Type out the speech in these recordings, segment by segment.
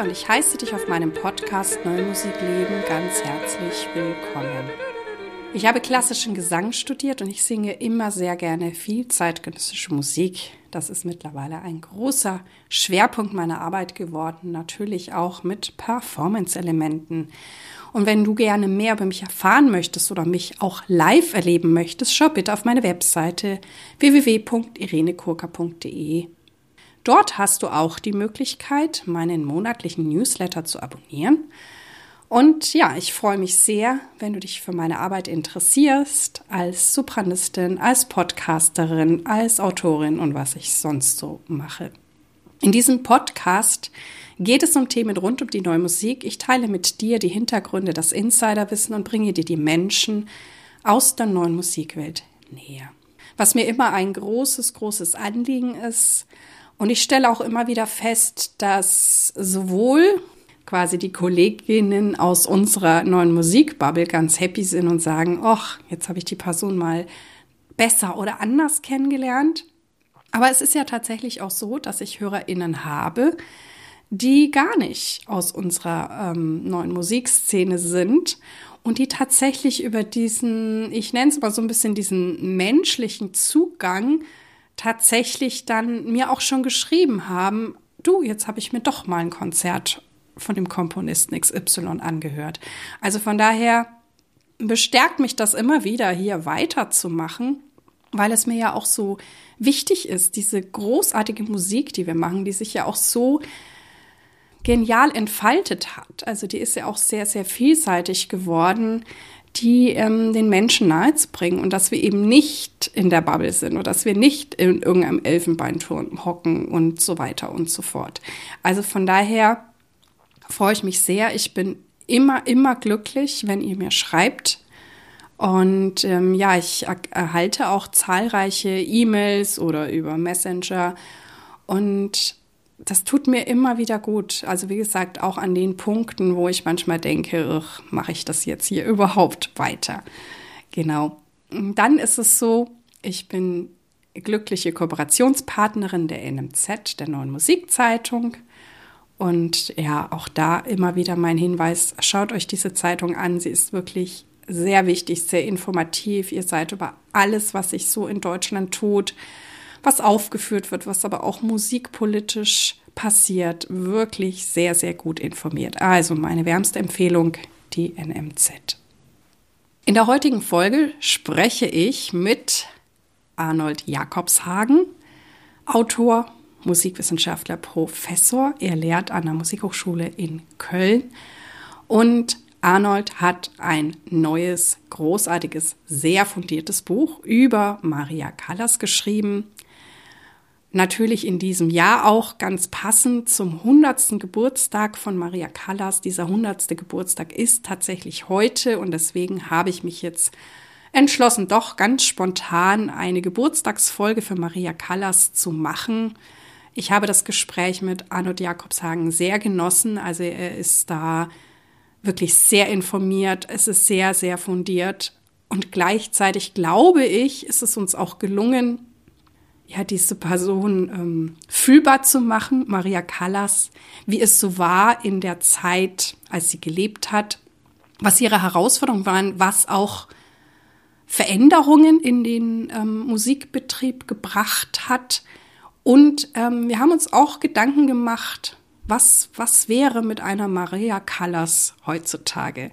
Bianca und ich heiße dich auf meinem Podcast Neue Musik Leben ganz herzlich willkommen. Ich habe klassischen Gesang studiert und ich singe immer sehr gerne viel zeitgenössische Musik. Das ist mittlerweile ein großer Schwerpunkt meiner Arbeit geworden, natürlich auch mit Performance-Elementen. Und wenn du gerne mehr über mich erfahren möchtest oder mich auch live erleben möchtest, schau bitte auf meine Webseite www.irenekurka.de Dort hast du auch die Möglichkeit, meinen monatlichen Newsletter zu abonnieren. Und ja, ich freue mich sehr, wenn du dich für meine Arbeit interessierst, als Sopranistin, als Podcasterin, als Autorin und was ich sonst so mache. In diesem Podcast geht es um Themen rund um die neue Musik. Ich teile mit dir die Hintergründe, das Insiderwissen und bringe dir die Menschen aus der neuen Musikwelt näher. Was mir immer ein großes, großes Anliegen ist, und ich stelle auch immer wieder fest, dass sowohl quasi die Kolleginnen aus unserer neuen Musikbubble ganz happy sind und sagen, ach, jetzt habe ich die Person mal besser oder anders kennengelernt. Aber es ist ja tatsächlich auch so, dass ich HörerInnen habe, die gar nicht aus unserer ähm, neuen Musikszene sind und die tatsächlich über diesen, ich nenne es mal so ein bisschen diesen menschlichen Zugang tatsächlich dann mir auch schon geschrieben haben, du, jetzt habe ich mir doch mal ein Konzert von dem Komponisten XY angehört. Also von daher bestärkt mich das immer wieder, hier weiterzumachen, weil es mir ja auch so wichtig ist, diese großartige Musik, die wir machen, die sich ja auch so genial entfaltet hat. Also die ist ja auch sehr, sehr vielseitig geworden die ähm, den Menschen nahezubringen und dass wir eben nicht in der Bubble sind oder dass wir nicht in irgendeinem Elfenbeinturm hocken und so weiter und so fort. Also von daher freue ich mich sehr. Ich bin immer, immer glücklich, wenn ihr mir schreibt. Und ähm, ja, ich erhalte auch zahlreiche E-Mails oder über Messenger. Und das tut mir immer wieder gut. Also wie gesagt, auch an den Punkten, wo ich manchmal denke, mache ich das jetzt hier überhaupt weiter? Genau. Dann ist es so, ich bin glückliche Kooperationspartnerin der NMZ, der neuen Musikzeitung. Und ja, auch da immer wieder mein Hinweis, schaut euch diese Zeitung an. Sie ist wirklich sehr wichtig, sehr informativ. Ihr seid über alles, was sich so in Deutschland tut, was aufgeführt wird, was aber auch musikpolitisch passiert, wirklich sehr, sehr gut informiert. Also meine wärmste Empfehlung, die NMZ. In der heutigen Folge spreche ich mit Arnold Jakobshagen, Autor, Musikwissenschaftler, Professor. Er lehrt an der Musikhochschule in Köln und Arnold hat ein neues, großartiges, sehr fundiertes Buch über Maria Callas geschrieben natürlich in diesem Jahr auch ganz passend zum 100. Geburtstag von Maria Callas. Dieser 100. Geburtstag ist tatsächlich heute und deswegen habe ich mich jetzt entschlossen, doch ganz spontan eine Geburtstagsfolge für Maria Callas zu machen. Ich habe das Gespräch mit Arnold Jakobshagen sehr genossen. Also er ist da wirklich sehr informiert. Es ist sehr, sehr fundiert. Und gleichzeitig glaube ich, ist es uns auch gelungen, ja, diese Person ähm, fühlbar zu machen, Maria Callas, wie es so war in der Zeit, als sie gelebt hat, was ihre Herausforderungen waren, was auch Veränderungen in den ähm, Musikbetrieb gebracht hat. Und ähm, wir haben uns auch Gedanken gemacht, was, was wäre mit einer Maria Callas heutzutage?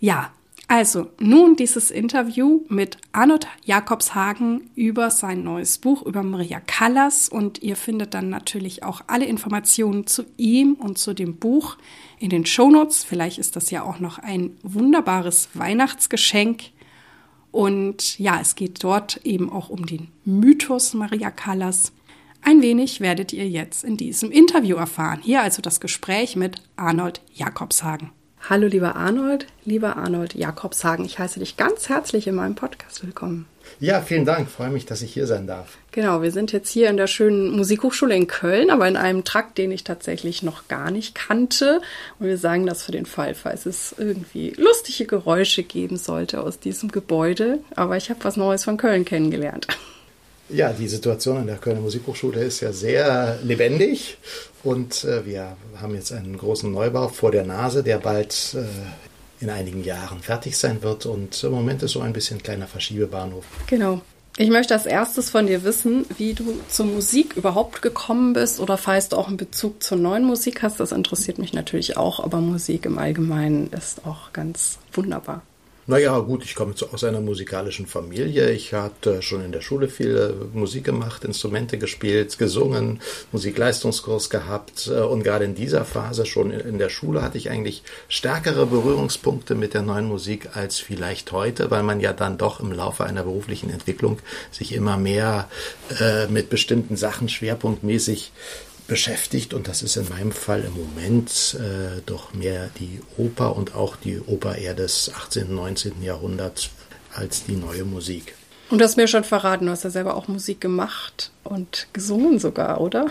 Ja, also, nun dieses Interview mit Arnold Jakobshagen über sein neues Buch über Maria Callas und ihr findet dann natürlich auch alle Informationen zu ihm und zu dem Buch in den Shownotes. Vielleicht ist das ja auch noch ein wunderbares Weihnachtsgeschenk. Und ja, es geht dort eben auch um den Mythos Maria Callas. Ein wenig werdet ihr jetzt in diesem Interview erfahren. Hier also das Gespräch mit Arnold Jakobshagen. Hallo lieber Arnold, lieber Arnold Jakobshagen, ich heiße dich ganz herzlich in meinem Podcast willkommen. Ja, vielen Dank, freue mich, dass ich hier sein darf. Genau, wir sind jetzt hier in der schönen Musikhochschule in Köln, aber in einem Trakt, den ich tatsächlich noch gar nicht kannte. Und wir sagen das für den Fall, falls es irgendwie lustige Geräusche geben sollte aus diesem Gebäude. Aber ich habe was Neues von Köln kennengelernt. Ja, die Situation an der Kölner Musikhochschule ist ja sehr lebendig und äh, wir haben jetzt einen großen Neubau vor der Nase, der bald äh, in einigen Jahren fertig sein wird und im Moment ist so ein bisschen kleiner Verschiebebahnhof. Genau. Ich möchte als erstes von dir wissen, wie du zur Musik überhaupt gekommen bist oder falls du auch einen Bezug zur neuen Musik hast. Das interessiert mich natürlich auch, aber Musik im Allgemeinen ist auch ganz wunderbar. Naja, gut, ich komme aus einer musikalischen Familie. Ich hatte schon in der Schule viel äh, Musik gemacht, Instrumente gespielt, gesungen, Musikleistungskurs gehabt. Äh, und gerade in dieser Phase, schon in der Schule, hatte ich eigentlich stärkere Berührungspunkte mit der neuen Musik als vielleicht heute, weil man ja dann doch im Laufe einer beruflichen Entwicklung sich immer mehr äh, mit bestimmten Sachen schwerpunktmäßig beschäftigt und das ist in meinem Fall im Moment äh, doch mehr die Oper und auch die Oper eher des 18., und 19. Jahrhunderts als die neue Musik. Und du hast mir schon verraten, du hast ja selber auch Musik gemacht und gesungen sogar, oder?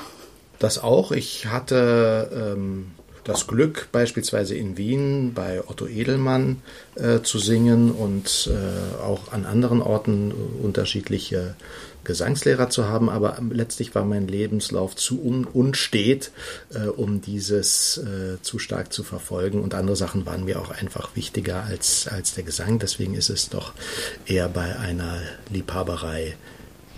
Das auch. Ich hatte ähm, das Glück, beispielsweise in Wien bei Otto Edelmann äh, zu singen und äh, auch an anderen Orten unterschiedliche Gesangslehrer zu haben, aber letztlich war mein Lebenslauf zu un unstet, äh, um dieses äh, zu stark zu verfolgen und andere Sachen waren mir auch einfach wichtiger als, als der Gesang. Deswegen ist es doch eher bei einer Liebhaberei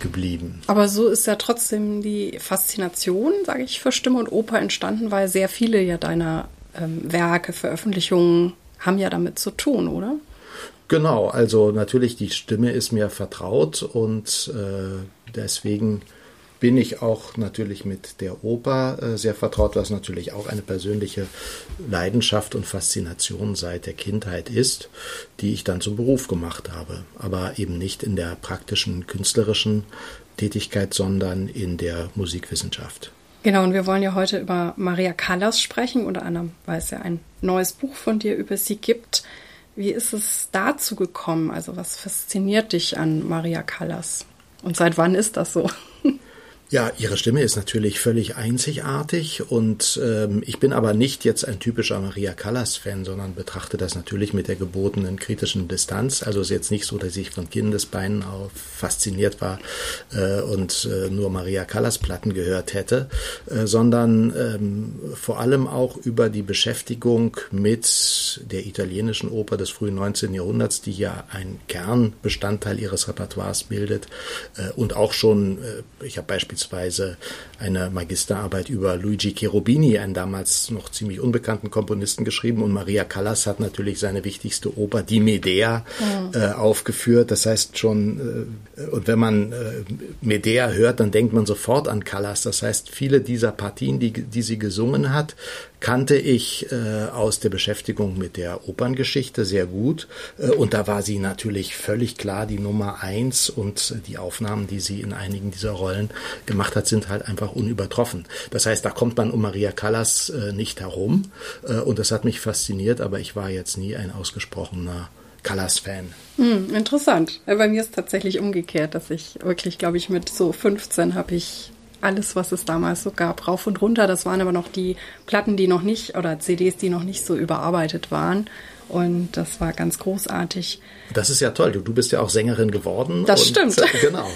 geblieben. Aber so ist ja trotzdem die Faszination, sage ich, für Stimme und Oper entstanden, weil sehr viele ja deiner ähm, Werke, Veröffentlichungen haben ja damit zu tun, oder? Genau, also natürlich die Stimme ist mir vertraut und äh, deswegen bin ich auch natürlich mit der Oper äh, sehr vertraut, was natürlich auch eine persönliche Leidenschaft und Faszination seit der Kindheit ist, die ich dann zum Beruf gemacht habe, aber eben nicht in der praktischen künstlerischen Tätigkeit, sondern in der Musikwissenschaft. Genau, und wir wollen ja heute über Maria Callas sprechen, unter anderem, weil es ja ein neues Buch von dir über sie gibt. Wie ist es dazu gekommen? Also was fasziniert dich an Maria Callas? Und seit wann ist das so? Ja, ihre Stimme ist natürlich völlig einzigartig und ähm, ich bin aber nicht jetzt ein typischer Maria Callas-Fan, sondern betrachte das natürlich mit der gebotenen kritischen Distanz. Also ist jetzt nicht so, dass ich von Kindesbeinen auf fasziniert war äh, und äh, nur Maria Callas-Platten gehört hätte, äh, sondern ähm, vor allem auch über die Beschäftigung mit der italienischen Oper des frühen 19. Jahrhunderts, die ja ein Kernbestandteil ihres Repertoires bildet äh, und auch schon, äh, ich habe beispielsweise beispielsweise eine Magisterarbeit über Luigi Cherubini, einen damals noch ziemlich unbekannten Komponisten, geschrieben. Und Maria Callas hat natürlich seine wichtigste Oper, Die Medea, ja. äh, aufgeführt. Das heißt schon, äh, und wenn man äh, Medea hört, dann denkt man sofort an Callas. Das heißt, viele dieser Partien, die, die sie gesungen hat, kannte ich äh, aus der Beschäftigung mit der Operngeschichte sehr gut. Äh, und da war sie natürlich völlig klar die Nummer eins und die Aufnahmen, die sie in einigen dieser Rollen gemacht hat, sind halt einfach unübertroffen. Das heißt, da kommt man um Maria Callas äh, nicht herum. Äh, und das hat mich fasziniert, aber ich war jetzt nie ein ausgesprochener Callas-Fan. Hm, interessant. Bei mir ist tatsächlich umgekehrt, dass ich wirklich, glaube ich, mit so 15 habe ich alles, was es damals so gab, rauf und runter. Das waren aber noch die Platten, die noch nicht, oder CDs, die noch nicht so überarbeitet waren. Und das war ganz großartig. Das ist ja toll. Du, du bist ja auch Sängerin geworden. Das und, stimmt. Genau.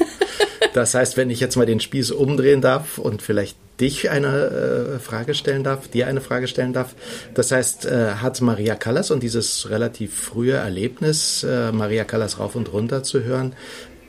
Das heißt, wenn ich jetzt mal den Spieß umdrehen darf und vielleicht dich eine äh, Frage stellen darf, dir eine Frage stellen darf. Das heißt, äh, hat Maria Callas und dieses relativ frühe Erlebnis, äh, Maria Callas rauf und runter zu hören,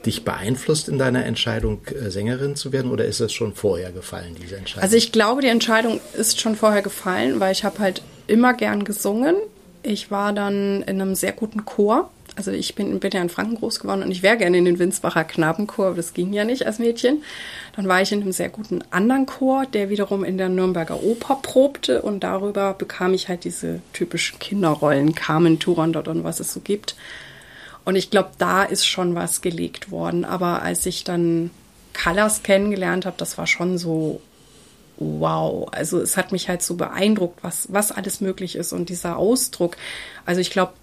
dich beeinflusst in deiner Entscheidung, äh, Sängerin zu werden oder ist es schon vorher gefallen, diese Entscheidung? Also ich glaube, die Entscheidung ist schon vorher gefallen, weil ich habe halt immer gern gesungen. Ich war dann in einem sehr guten Chor. Also ich bin, bin ja in Franken groß geworden und ich wäre gerne in den Winsbacher Knabenchor, aber das ging ja nicht als Mädchen. Dann war ich in einem sehr guten anderen Chor, der wiederum in der Nürnberger Oper probte und darüber bekam ich halt diese typischen Kinderrollen, Carmen Turandot und was es so gibt. Und ich glaube, da ist schon was gelegt worden. Aber als ich dann Callas kennengelernt habe, das war schon so, wow. Also es hat mich halt so beeindruckt, was, was alles möglich ist und dieser Ausdruck. Also ich glaube,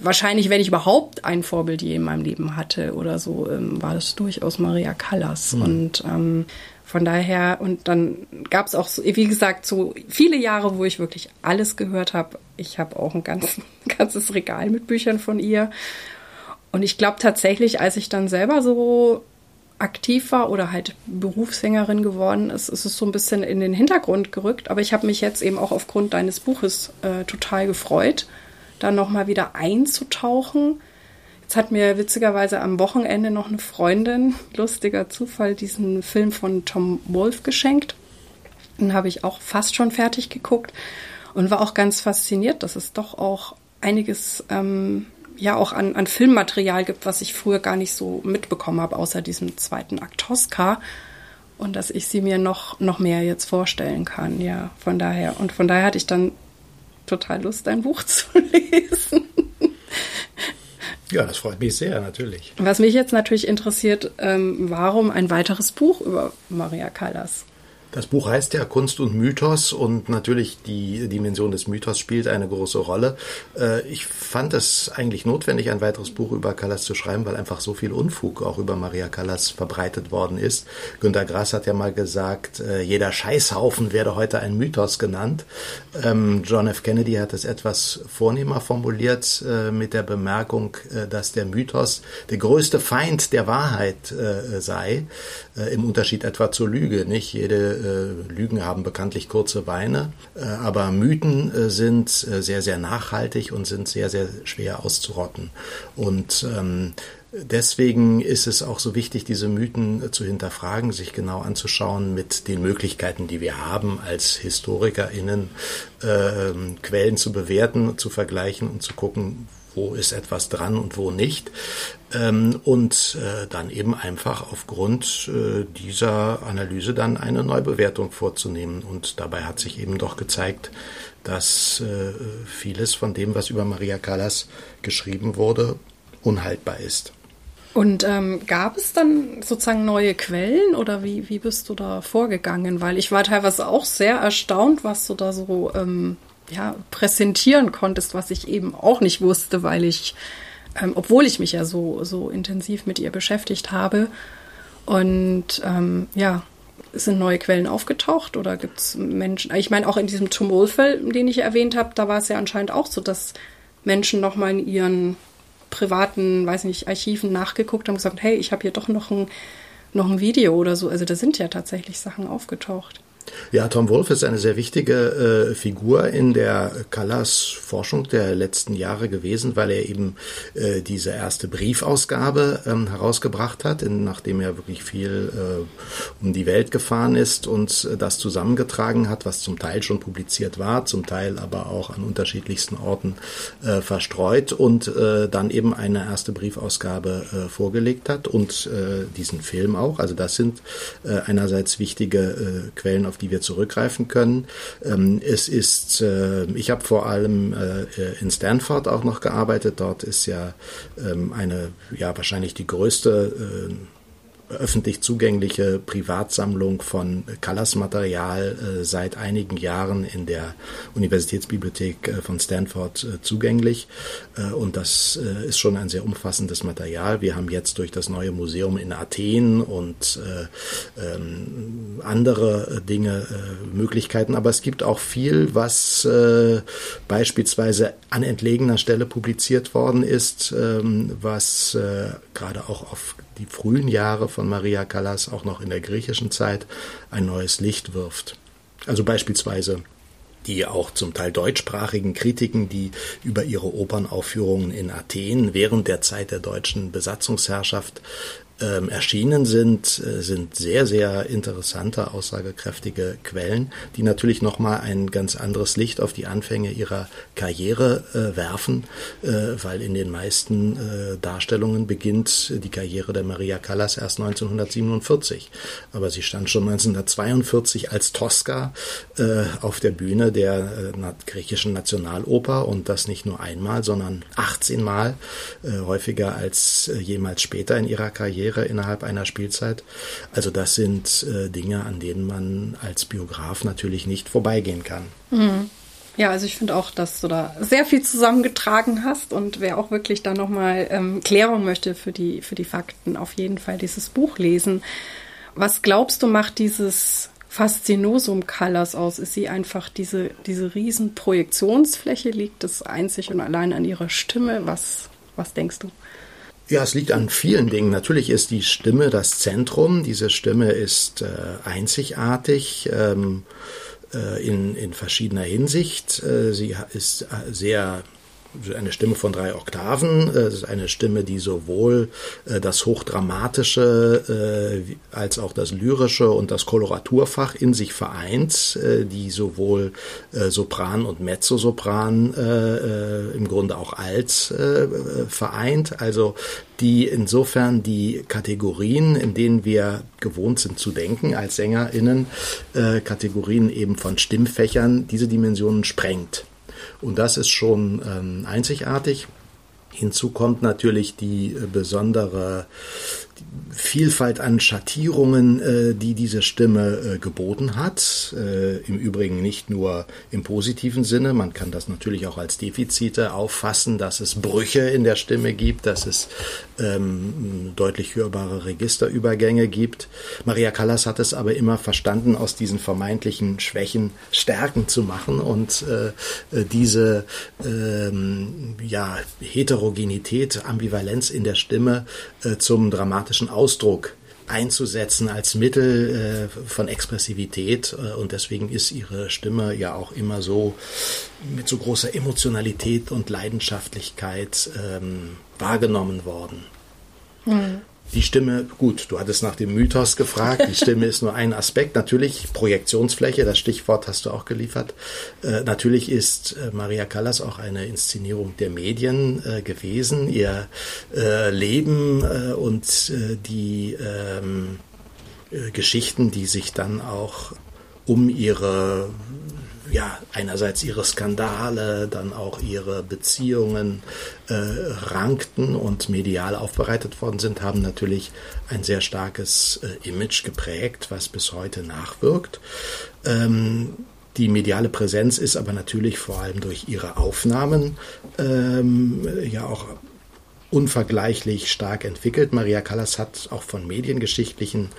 wahrscheinlich, wenn ich überhaupt ein Vorbild je in meinem Leben hatte oder so, ähm, war das durchaus Maria Callas. Mhm. Und ähm, von daher, und dann gab es auch, so, wie gesagt, so viele Jahre, wo ich wirklich alles gehört habe. Ich habe auch ein ganz, ganzes Regal mit Büchern von ihr. Und ich glaube tatsächlich, als ich dann selber so aktiv war oder halt Berufssängerin geworden ist, ist es so ein bisschen in den Hintergrund gerückt. Aber ich habe mich jetzt eben auch aufgrund deines Buches äh, total gefreut, da nochmal wieder einzutauchen. Jetzt hat mir witzigerweise am Wochenende noch eine Freundin, lustiger Zufall, diesen Film von Tom Wolf geschenkt. Den habe ich auch fast schon fertig geguckt und war auch ganz fasziniert, dass es doch auch einiges ähm, ja auch an, an Filmmaterial gibt, was ich früher gar nicht so mitbekommen habe, außer diesem zweiten Akt Tosca. Und dass ich sie mir noch, noch mehr jetzt vorstellen kann, ja, von daher. Und von daher hatte ich dann total Lust, ein Buch zu lesen. Ja, das freut mich sehr, natürlich. Was mich jetzt natürlich interessiert, ähm, warum ein weiteres Buch über Maria Callas? Das Buch heißt ja Kunst und Mythos und natürlich die Dimension des Mythos spielt eine große Rolle. Äh, ich fand es eigentlich notwendig, ein weiteres Buch über Callas zu schreiben, weil einfach so viel Unfug auch über Maria Callas verbreitet worden ist. Günter Grass hat ja mal gesagt, äh, jeder Scheißhaufen werde heute ein Mythos genannt. Ähm, John F. Kennedy hat es etwas vornehmer formuliert äh, mit der Bemerkung, dass der Mythos der größte Feind der Wahrheit sei, im Unterschied etwa zur Lüge. Nicht jede Lügen haben bekanntlich kurze Beine, äh, aber Mythen äh, sind sehr, sehr nachhaltig und sind sehr, sehr schwer auszurotten. Und ähm, Deswegen ist es auch so wichtig, diese Mythen zu hinterfragen, sich genau anzuschauen mit den Möglichkeiten, die wir haben, als HistorikerInnen äh, Quellen zu bewerten, zu vergleichen und zu gucken, wo ist etwas dran und wo nicht. Ähm, und äh, dann eben einfach aufgrund äh, dieser Analyse dann eine Neubewertung vorzunehmen. Und dabei hat sich eben doch gezeigt, dass äh, vieles von dem, was über Maria Callas geschrieben wurde, unhaltbar ist. Und ähm, gab es dann sozusagen neue Quellen oder wie, wie bist du da vorgegangen? Weil ich war teilweise auch sehr erstaunt, was du da so ähm, ja, präsentieren konntest, was ich eben auch nicht wusste, weil ich, ähm, obwohl ich mich ja so, so intensiv mit ihr beschäftigt habe. Und ähm, ja, sind neue Quellen aufgetaucht oder gibt es Menschen? Ich meine, auch in diesem Tumulfall, den ich erwähnt habe, da war es ja anscheinend auch so, dass Menschen nochmal in ihren privaten, weiß nicht, Archiven nachgeguckt haben und gesagt, hey, ich habe hier doch noch ein, noch ein Video oder so. Also da sind ja tatsächlich Sachen aufgetaucht. Ja, Tom Wolfe ist eine sehr wichtige äh, Figur in der Callas-Forschung der letzten Jahre gewesen, weil er eben äh, diese erste Briefausgabe ähm, herausgebracht hat, in, nachdem er wirklich viel äh, um die Welt gefahren ist und äh, das zusammengetragen hat, was zum Teil schon publiziert war, zum Teil aber auch an unterschiedlichsten Orten äh, verstreut und äh, dann eben eine erste Briefausgabe vorgelegt hat und diesen Film auch. Also das sind einerseits wichtige Quellen, auf die wir zurückgreifen können. Ähm, es ist, äh, ich habe vor allem äh, in Stanford auch noch gearbeitet. Dort ist ja ähm, eine, ja wahrscheinlich die größte äh, öffentlich zugängliche Privatsammlung von Callas-Material äh, seit einigen Jahren in der Universitätsbibliothek äh, von Stanford äh, zugänglich. Und das ist schon ein sehr umfassendes Material. Wir haben jetzt durch das neue Museum in Athen und äh, ähm, andere Dinge Möglichkeiten. Aber es gibt auch viel, was beispielsweise an entlegener Stelle publiziert worden ist, ähm, was gerade auch auf die frühen Jahre von Maria Callas auch noch in der griechischen Zeit ein neues Licht wirft. Also beispielsweise die auch zum Teil deutschsprachigen Kritiken, die über ihre Opernaufführungen in Athen während der Zeit der deutschen Besatzungsherrschaft ähm, erschienen sind, äh, sind sehr, sehr interessante, aussagekräftige Quellen, die natürlich nochmal ein ganz anderes Licht auf die Anfänge ihrer Karriere äh, werfen, äh, weil in den meisten äh, Darstellungen beginnt die Karriere der Maria Callas erst 1947. Aber sie stand schon 1942 als Tosca äh, auf der Bühne der äh, griechischen Nationaloper und das nicht nur einmal, sondern 18 Mal, häufiger als jemals später in ihrer Karriere Karriere innerhalb einer Spielzeit. Also das sind äh, Dinge, an denen man als Biograf natürlich nicht vorbeigehen kann. Mhm. Ja, also ich finde auch, dass du da sehr viel zusammengetragen hast und wer auch wirklich da nochmal ähm, Klärung möchte für die, für die Fakten, auf jeden Fall dieses Buch lesen. Was glaubst du, macht dieses Faszinosum Colors aus? Ist sie einfach diese, diese riesen Projektionsfläche? Liegt es einzig und allein an ihrer Stimme? Was, was denkst du? Ja, es liegt an vielen Dingen. Natürlich ist die Stimme das Zentrum. Diese Stimme ist äh, einzigartig ähm, äh, in, in verschiedener Hinsicht. Äh, sie ist äh, sehr eine Stimme von drei Oktaven. Es ist eine Stimme, die sowohl äh, das Hochdramatische äh, als auch das Lyrische und das Koloraturfach in sich vereint, äh, die sowohl Sopran und Mezzosopran im Grunde auch alt vereint. Also die insofern die Kategorien, in denen wir gewohnt sind zu denken als SängerInnen, Kategorien eben von Stimmfächern, diese Dimensionen sprengt. Und das ist schon ähm, einzigartig. Hinzu kommt natürlich die äh, besondere Vielfalt an Schattierungen, äh, die diese Stimme äh, geboten hat. Äh, Im Übrigen nicht nur im positiven Sinne. Man kann das natürlich auch als Defizite auffassen, dass es Brüche in der Stimme gibt, dass es ähm, deutlich hörbare Registerübergänge gibt. Maria Callas hat es aber immer verstanden, aus diesen vermeintlichen Schwächen Stärken zu machen und äh, äh diese ähm, ja, Heterogenität, Ambivalenz in der Stimme äh, zum dramatischen Ausdruck einzusetzen als Mittel äh, von Expressivität äh, und deswegen ist ihre Stimme ja auch immer so mit so großer Emotionalität und Leidenschaftlichkeit ähm, wahrgenommen worden. Mhm. Die Stimme, gut, du hattest nach dem Mythos gefragt. Die Stimme ist nur ein Aspekt. Natürlich Projektionsfläche, das Stichwort hast du auch geliefert. Äh, natürlich ist äh, Maria Callas auch eine Inszenierung der Medien äh, gewesen. Ihr äh, Leben äh, und äh, die ähm, Geschichten, die sich dann auch um ihre ja, einerseits ihre Skandale, dann auch ihre Beziehungen äh, rankten und medial aufbereitet worden sind, haben natürlich ein sehr starkes äh, Image geprägt, was bis heute nachwirkt. Ähm, die mediale Präsenz ist aber natürlich vor allem durch ihre Aufnahmen ähm, ja auch unvergleichlich stark entwickelt. Maria Callas hat auch von mediengeschichtlichen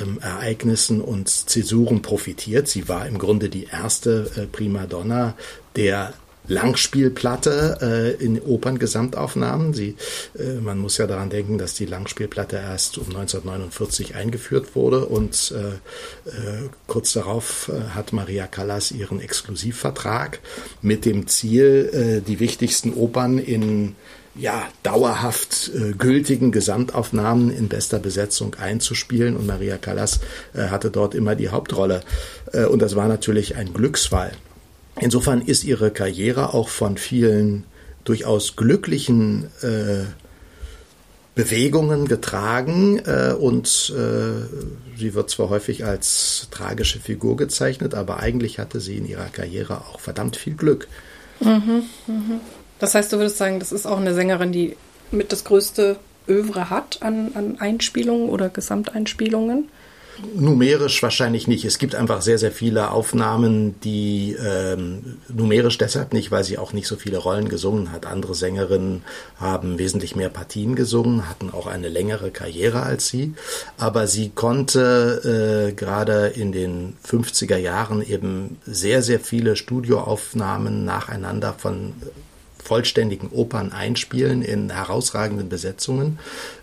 ähm, Ereignissen und Zäsuren profitiert. Sie war im Grunde die erste äh, Primadonna der Langspielplatte äh, in Operngesamtaufnahmen. Sie, äh, man muss ja daran denken, dass die Langspielplatte erst um 1949 eingeführt wurde und äh, äh, kurz darauf äh, hat Maria Callas ihren Exklusivvertrag mit dem Ziel, äh, die wichtigsten Opern in ja, dauerhaft äh, gültigen Gesamtaufnahmen in bester Besetzung einzuspielen. Und Maria Callas äh, hatte dort immer die Hauptrolle. Äh, und das war natürlich ein Glücksfall. Insofern ist ihre Karriere auch von vielen durchaus glücklichen äh, Bewegungen getragen äh, und äh, sie wird zwar häufig als tragische Figur gezeichnet, aber eigentlich hatte sie in ihrer Karriere auch verdammt viel Glück. Mhm, mh. Das heißt, du würdest sagen, das ist auch eine Sängerin, die mit das größte Övre hat an, an Einspielungen oder Gesamteinspielungen? Numerisch wahrscheinlich nicht. Es gibt einfach sehr, sehr viele Aufnahmen, die ähm, numerisch deshalb nicht, weil sie auch nicht so viele Rollen gesungen hat. Andere Sängerinnen haben wesentlich mehr Partien gesungen, hatten auch eine längere Karriere als sie. Aber sie konnte äh, gerade in den 50er Jahren eben sehr, sehr viele Studioaufnahmen nacheinander von vollständigen Opern einspielen in herausragenden Besetzungen,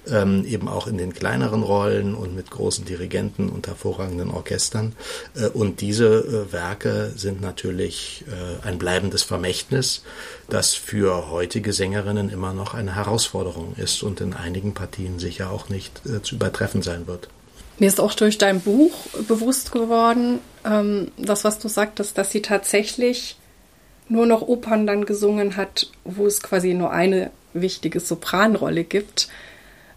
ähm, eben auch in den kleineren Rollen und mit großen Dirigenten und hervorragenden Orchestern. Äh, und diese äh, Werke sind natürlich äh, ein bleibendes Vermächtnis, das für heutige Sängerinnen immer noch eine Herausforderung ist und in einigen Partien sicher auch nicht äh, zu übertreffen sein wird. Mir ist auch durch dein Buch bewusst geworden, ähm, das, was du sagtest, dass sie tatsächlich nur noch Opern dann gesungen hat, wo es quasi nur eine wichtige Sopranrolle gibt.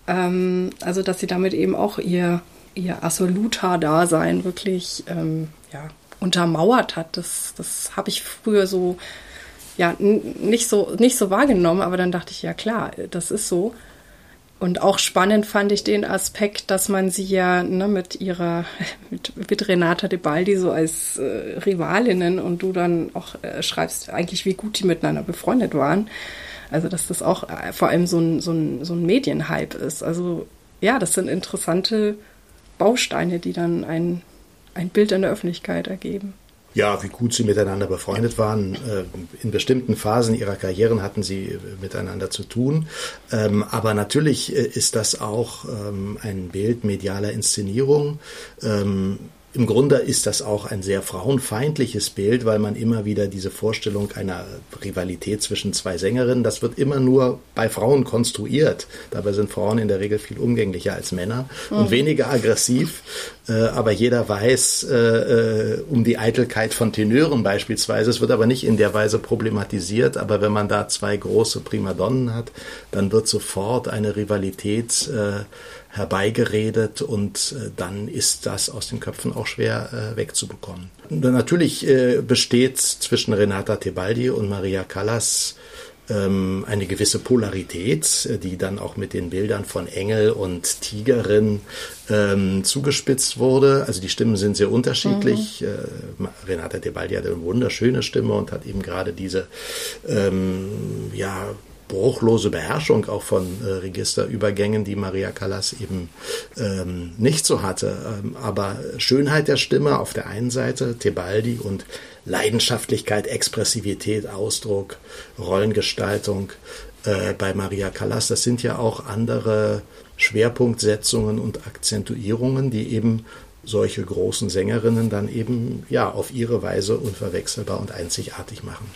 Ähm, also dass sie damit eben auch ihr, ihr Assoluta-Dasein wirklich ähm, ja, untermauert hat. Das, das habe ich früher so ja nicht so nicht so wahrgenommen, aber dann dachte ich, ja klar, das ist so. Und auch spannend fand ich den Aspekt, dass man sie ja ne, mit ihrer, mit, mit Renata de Baldi so als äh, Rivalinnen und du dann auch äh, schreibst eigentlich, wie gut die miteinander befreundet waren. Also, dass das auch äh, vor allem so ein, so, ein, so ein Medienhype ist. Also, ja, das sind interessante Bausteine, die dann ein, ein Bild in der Öffentlichkeit ergeben. Ja, wie gut sie miteinander befreundet waren. Äh, in bestimmten Phasen ihrer Karrieren hatten sie äh, miteinander zu tun. Ähm, aber natürlich äh, ist das auch ähm, ein Bild medialer Inszenierung. Im Grunde ist das auch ein sehr frauenfeindliches Bild, weil man immer wieder diese Vorstellung einer Rivalität zwischen zwei Sängerinnen, das wird immer nur bei Frauen konstruiert. Dabei sind Frauen in der Regel viel umgänglicher als Männer mhm. und weniger aggressiv. Äh, aber jeder weiß äh, äh, um die Eitelkeit von Tenören beispielsweise. Es wird aber nicht in der Weise problematisiert. Aber wenn man da zwei große Primadonnen hat, dann wird sofort eine Rivalität äh, herbeigeredet und äh, dann ist das aus den Köpfen auch schwer äh, wegzubekommen. Natürlich äh, besteht zwischen Renata Tebaldi und Maria Callas ähm, eine gewisse Polarität, die dann auch mit den Bildern von Engel und Tigerin ähm, zugespitzt wurde. Also die Stimmen sind sehr unterschiedlich. Mhm. Äh, Renata Tebaldi hat eine wunderschöne Stimme und hat eben gerade diese ähm, ja, bruchlose Beherrschung auch von äh, Registerübergängen, die Maria Callas eben ähm, nicht so hatte. Ähm, aber Schönheit der Stimme auf der einen Seite, Tebaldi und Leidenschaftlichkeit, Expressivität, Ausdruck, Rollengestaltung äh, bei Maria Callas, das sind ja auch andere Schwerpunktsetzungen und Akzentuierungen, die eben solche großen Sängerinnen dann eben ja auf ihre Weise unverwechselbar und einzigartig machen.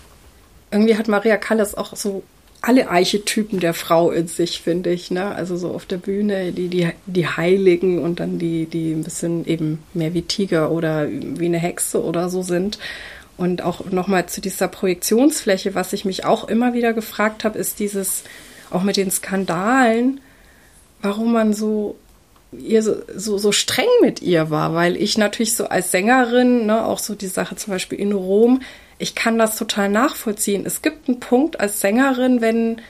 Irgendwie hat Maria Callas auch so alle Archetypen der Frau in sich, finde ich. Ne? Also so auf der Bühne die, die, die Heiligen und dann die, die ein bisschen eben mehr wie Tiger oder wie eine Hexe oder so sind. Und auch nochmal zu dieser Projektionsfläche, was ich mich auch immer wieder gefragt habe, ist dieses, auch mit den Skandalen, warum man so ihr so, so, so streng mit ihr war, weil ich natürlich so als Sängerin, ne, auch so die Sache zum Beispiel in Rom, ich kann das total nachvollziehen. Es gibt einen Punkt als Sängerin, wenn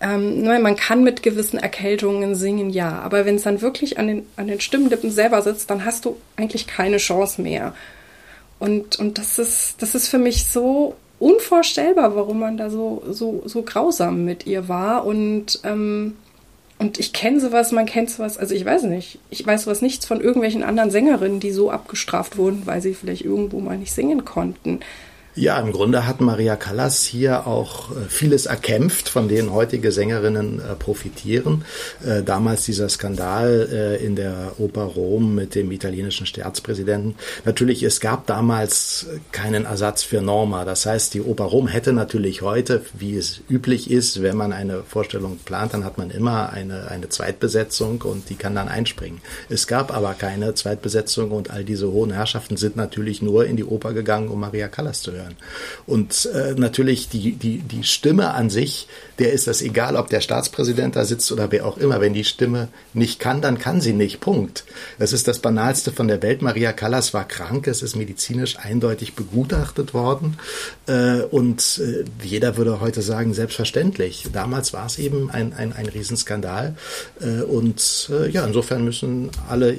ähm, ne, man kann mit gewissen Erkältungen singen, ja, aber wenn es dann wirklich an den, an den Stimmenlippen selber sitzt, dann hast du eigentlich keine Chance mehr. Und, und das, ist, das ist für mich so unvorstellbar, warum man da so, so, so grausam mit ihr war. Und, ähm, und ich kenne sowas, man kennt sowas, also ich weiß nicht, ich weiß sowas nichts von irgendwelchen anderen Sängerinnen, die so abgestraft wurden, weil sie vielleicht irgendwo mal nicht singen konnten. Ja, im Grunde hat Maria Callas hier auch äh, vieles erkämpft, von denen heutige Sängerinnen äh, profitieren. Äh, damals dieser Skandal in der Oper Rom mit dem italienischen Staatspräsidenten. Natürlich, es gab damals keinen Ersatz für Norma. Das heißt, die Oper Rom hätte natürlich heute, wie es üblich ist, wenn man eine Vorstellung plant, dann hat man immer eine, eine Zweitbesetzung und die kann dann einspringen. Es gab aber keine Zweitbesetzung und all diese hohen Herrschaften sind natürlich nur in die Oper gegangen, um Maria Callas zu hören hören. Und äh, natürlich die, die, die Stimme an sich, der ist das egal, ob der Staatspräsident da sitzt oder wer auch immer. Wenn die Stimme nicht kann, dann kann sie nicht. Punkt. Das ist das Banalste von der Welt. Maria Callas war krank, es ist medizinisch eindeutig begutachtet worden. Äh, und äh, jeder würde heute sagen, selbstverständlich. Damals war es eben ein, ein, ein Riesenskandal. Äh, und äh, ja, insofern müssen alle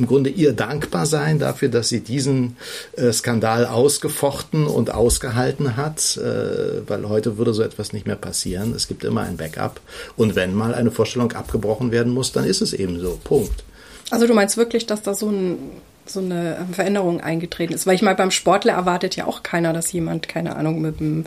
im Grunde ihr dankbar sein dafür, dass sie diesen äh, Skandal ausgefochten und ausgehalten hat, äh, weil heute würde so etwas nicht mehr passieren. Es gibt immer ein Backup und wenn mal eine Vorstellung abgebrochen werden muss, dann ist es eben so. Punkt. Also du meinst wirklich, dass da so ein so eine Veränderung eingetreten ist. Weil ich meine, beim Sportler erwartet ja auch keiner, dass jemand, keine Ahnung, mit einem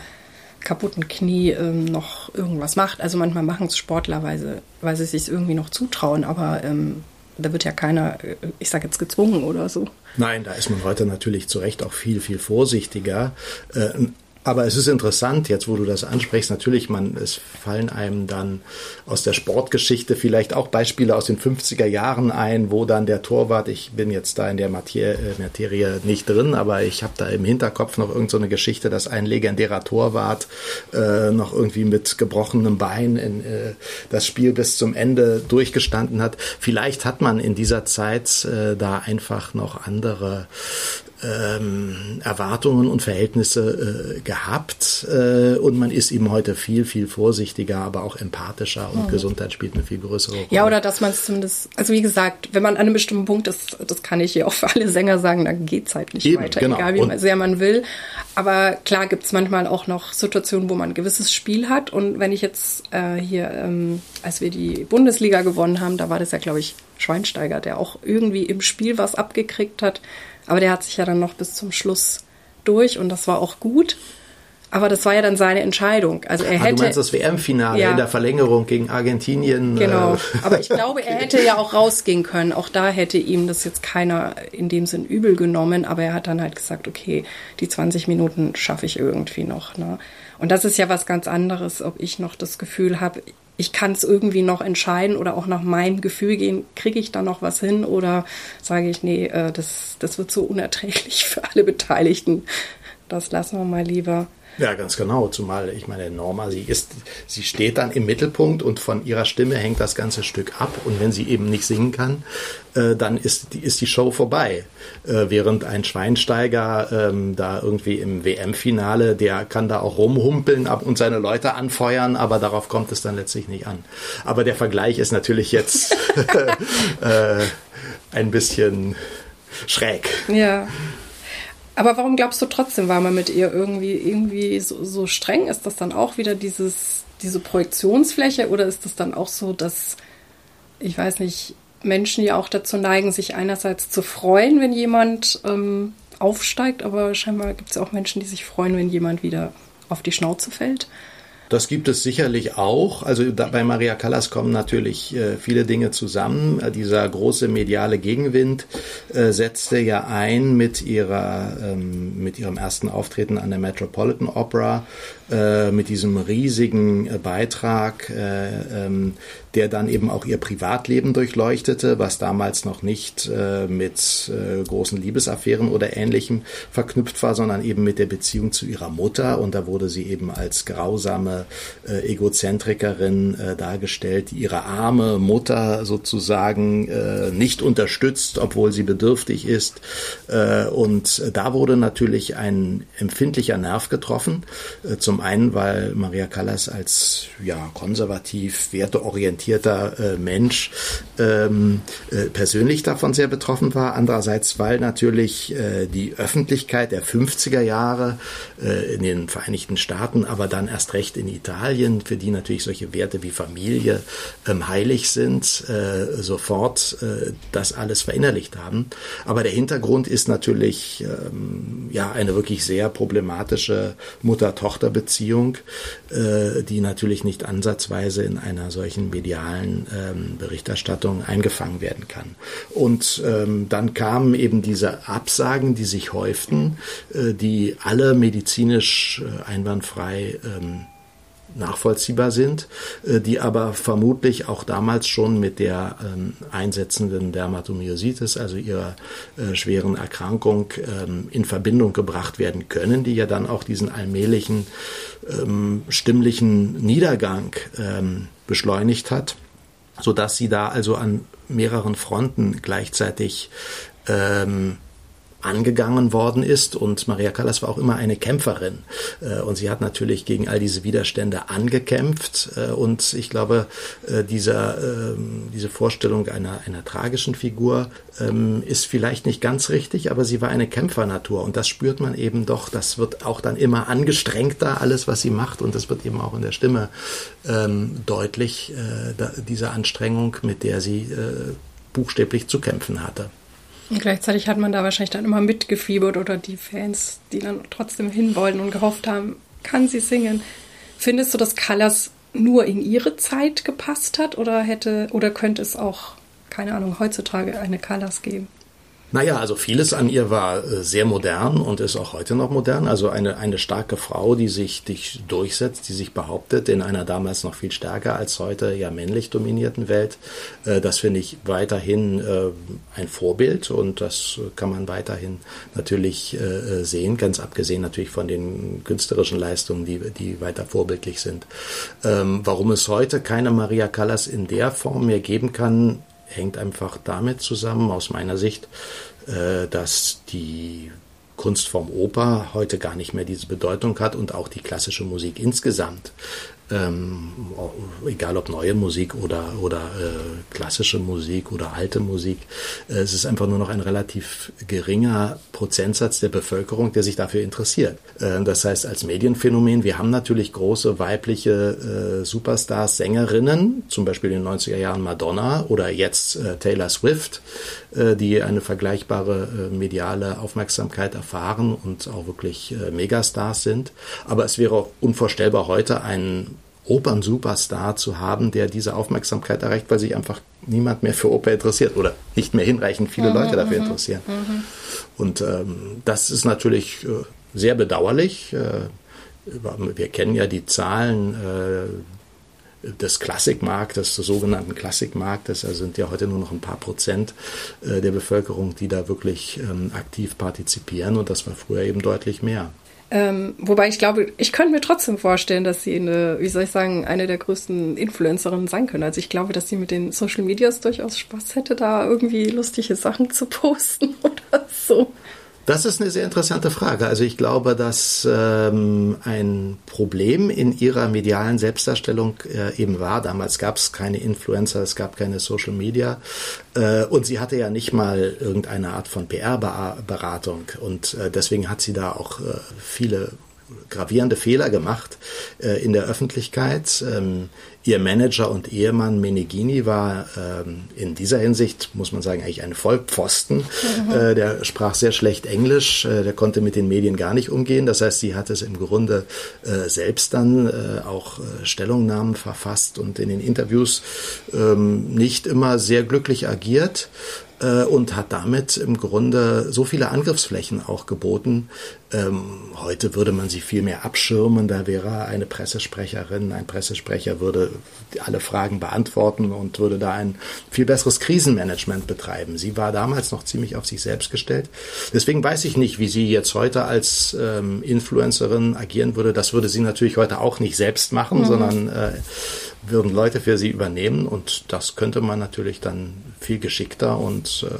kaputten Knie ähm, noch irgendwas macht. Also manchmal machen es Sportler, weil sie, sie sich irgendwie noch zutrauen, aber ähm, da wird ja keiner, ich sage jetzt, gezwungen oder so. Nein, da ist man heute natürlich zu Recht auch viel, viel vorsichtiger. Äh, aber es ist interessant, jetzt wo du das ansprichst, natürlich, man, es fallen einem dann aus der Sportgeschichte vielleicht auch Beispiele aus den 50er Jahren ein, wo dann der Torwart, ich bin jetzt da in der Materie, äh, Materie nicht drin, aber ich habe da im Hinterkopf noch irgendeine so Geschichte, dass ein legendärer Torwart äh, noch irgendwie mit gebrochenem Bein in, äh, das Spiel bis zum Ende durchgestanden hat. Vielleicht hat man in dieser Zeit äh, da einfach noch andere ähm, Erwartungen und Verhältnisse äh, gehabt äh, und man ist eben heute viel, viel vorsichtiger, aber auch empathischer und mhm. Gesundheit spielt eine viel größere Rolle. Ja, oder dass man es zumindest, also wie gesagt, wenn man an einem bestimmten Punkt ist, das kann ich hier auch für alle Sänger sagen, dann geht's halt nicht eben, weiter, genau. egal wie und sehr man will. Aber klar gibt's manchmal auch noch Situationen, wo man ein gewisses Spiel hat und wenn ich jetzt äh, hier, ähm, als wir die Bundesliga gewonnen haben, da war das ja, glaube ich, Schweinsteiger, der auch irgendwie im Spiel was abgekriegt hat aber der hat sich ja dann noch bis zum Schluss durch und das war auch gut. Aber das war ja dann seine Entscheidung. Also er ah, hätte. Du meinst das WM-Finale ja, in der Verlängerung gegen Argentinien? Genau. Äh, Aber ich glaube, er hätte ja auch rausgehen können. Auch da hätte ihm das jetzt keiner in dem Sinn übel genommen. Aber er hat dann halt gesagt, okay, die 20 Minuten schaffe ich irgendwie noch. Ne? Und das ist ja was ganz anderes, ob ich noch das Gefühl habe, ich kann es irgendwie noch entscheiden oder auch nach meinem Gefühl gehen, kriege ich da noch was hin oder sage ich, nee, äh, das, das wird so unerträglich für alle Beteiligten. Das lassen wir mal lieber. Ja, ganz genau. Zumal, ich meine, Norma, sie ist, sie steht dann im Mittelpunkt und von ihrer Stimme hängt das ganze Stück ab. Und wenn sie eben nicht singen kann, äh, dann ist die, ist die Show vorbei. Äh, während ein Schweinsteiger ähm, da irgendwie im WM-Finale, der kann da auch rumhumpeln und seine Leute anfeuern, aber darauf kommt es dann letztlich nicht an. Aber der Vergleich ist natürlich jetzt äh, ein bisschen schräg. Ja. Aber warum glaubst du trotzdem, war man mit ihr irgendwie, irgendwie so, so streng? Ist das dann auch wieder dieses, diese Projektionsfläche oder ist das dann auch so, dass, ich weiß nicht, Menschen ja auch dazu neigen, sich einerseits zu freuen, wenn jemand ähm, aufsteigt, aber scheinbar gibt es auch Menschen, die sich freuen, wenn jemand wieder auf die Schnauze fällt. Das gibt es sicherlich auch. Also da, bei Maria Callas kommen natürlich äh, viele Dinge zusammen. Äh, dieser große mediale Gegenwind äh, setzte ja ein mit ihrer ähm, mit ihrem ersten Auftreten an der Metropolitan Opera äh, mit diesem riesigen äh, Beitrag, äh, ähm, der dann eben auch ihr Privatleben durchleuchtete, was damals noch nicht mit großen Liebesaffären oder ähnlichem verknüpft war, sondern eben mit der Beziehung zu ihrer Mutter. Und da wurde sie eben als grausame Egozentrikerin dargestellt, die ihre arme Mutter sozusagen nicht unterstützt, obwohl sie bedürftig ist. Und da wurde natürlich ein empfindlicher Nerv getroffen. Zum einen, weil Maria Callas als ja, konservativ, werteorientiert orientierter äh, Mensch ähm, äh, persönlich davon sehr betroffen war. Andererseits, weil natürlich äh, die Öffentlichkeit der 50er Jahre äh, in den Vereinigten Staaten, aber dann erst recht in Italien, für die natürlich solche Werte wie Familie ähm, heilig sind, äh, sofort äh, das alles verinnerlicht haben. Aber der Hintergrund ist natürlich ähm, ja eine wirklich sehr problematische Mutter-Tochter-Beziehung, äh, die natürlich nicht ansatzweise in einer solchen medialen medialen ähm, Berichterstattung eingefangen werden kann. Und ähm, dann kamen eben diese Absagen, die sich häuften, äh, die alle medizinisch äh, einwandfrei ähm, nachvollziehbar sind, äh, die aber vermutlich auch damals schon mit der ähm, einsetzenden Dermatomyositis, also ihrer äh, schweren Erkrankung, ähm, in Verbindung gebracht werden können, die ja dann auch diesen allmählichen ähm, stimmlichen Niedergang beschleunigt hat, so dass sie da also an mehreren Fronten gleichzeitig ähm, angegangen worden ist. Und Maria Callas war auch immer eine Kämpferin. Äh, und sie hat natürlich gegen all diese Widerstände angekämpft. Äh, und ich glaube, äh, dieser, ähm, diese Vorstellung einer, einer tragischen Figur ähm, ist vielleicht nicht ganz richtig, aber sie war eine Kämpfernatur. Und das spürt man eben doch. Das wird auch dann immer angestrengter, alles, was sie macht. Und das wird eben auch in der Stimme ähm, deutlich, diese Anstrengung, mit der sie buchstäblich zu kämpfen hatte. Gleichzeitig hat man da wahrscheinlich dann immer mitgefiebert oder die Fans, die dann trotzdem hinwollten und gehofft haben, kann sie singen. Findest du, dass Callas nur in ihre Zeit gepasst hat oder hätte oder könnte es auch, keine Ahnung, heutzutage eine Callas geben? Naja, also vieles an ihr war äh, sehr modern und ist auch heute noch modern. Also eine, eine starke Frau, die sich die durchsetzt, die sich behauptet in einer damals noch viel stärker als heute ja männlich dominierten Welt. Äh, das finde ich weiterhin äh, ein Vorbild und das kann man weiterhin natürlich sehen, ganz abgesehen natürlich von den künstlerischen Leistungen, die, die weiter vorbildlich sind. Ähm, warum es heute keine Maria Callas in der Form mehr geben kann, hängt einfach damit zusammen, aus meiner Sicht, äh, dass die Kunstform Oper heute gar nicht mehr diese Bedeutung hat und auch die klassische Musik insgesamt ähm, egal ob neue Musik oder, oder äh, klassische Musik oder alte Musik. Äh, es ist einfach nur noch ein relativ geringer Prozentsatz der Bevölkerung, der sich dafür interessiert. Äh, das heißt, als Medienphänomen, wir haben natürlich große weibliche äh, Superstars, Sängerinnen, zum Beispiel in den 90er Jahren Madonna oder jetzt äh, Taylor Swift, äh, die eine vergleichbare mediale Aufmerksamkeit erfahren und auch wirklich Megastars sind. Aber es wäre unvorstellbar heute einen Opern-Superstar zu haben, der diese Aufmerksamkeit erreicht, weil sich einfach niemand mehr für Oper interessiert oder nicht mehr hinreichend viele mhm, Leute dafür mhm, interessieren. Mhm. Und ähm, das ist natürlich äh, sehr bedauerlich. Äh, wir kennen ja die Zahlen äh, des Klassikmarktes, des sogenannten Klassikmarktes. Also sind ja heute nur noch ein paar Prozent äh, der Bevölkerung, die da wirklich ähm, aktiv partizipieren. Und das war früher eben deutlich mehr. Ähm, wobei ich glaube, ich könnte mir trotzdem vorstellen, dass sie eine, wie soll ich sagen, eine der größten Influencerinnen sein können. Also ich glaube, dass sie mit den Social Medias durchaus Spaß hätte, da irgendwie lustige Sachen zu posten oder so. Das ist eine sehr interessante Frage. Also ich glaube, dass ähm, ein Problem in ihrer medialen Selbstdarstellung äh, eben war. Damals gab es keine Influencer, es gab keine Social Media äh, und sie hatte ja nicht mal irgendeine Art von PR-Beratung und äh, deswegen hat sie da auch äh, viele gravierende Fehler gemacht äh, in der Öffentlichkeit. Ähm, Ihr Manager und Ehemann Meneghini war ähm, in dieser Hinsicht, muss man sagen, eigentlich ein Vollpfosten. Mhm. Äh, der sprach sehr schlecht Englisch, äh, der konnte mit den Medien gar nicht umgehen. Das heißt, sie hat es im Grunde äh, selbst dann äh, auch äh, Stellungnahmen verfasst und in den Interviews ähm, nicht immer sehr glücklich agiert äh, und hat damit im Grunde so viele Angriffsflächen auch geboten. Ähm, heute würde man sie viel mehr abschirmen. Da wäre eine Pressesprecherin, ein Pressesprecher würde alle Fragen beantworten und würde da ein viel besseres Krisenmanagement betreiben. Sie war damals noch ziemlich auf sich selbst gestellt. Deswegen weiß ich nicht, wie sie jetzt heute als ähm, Influencerin agieren würde. Das würde sie natürlich heute auch nicht selbst machen, mhm. sondern äh, würden Leute für sie übernehmen und das könnte man natürlich dann viel geschickter und äh,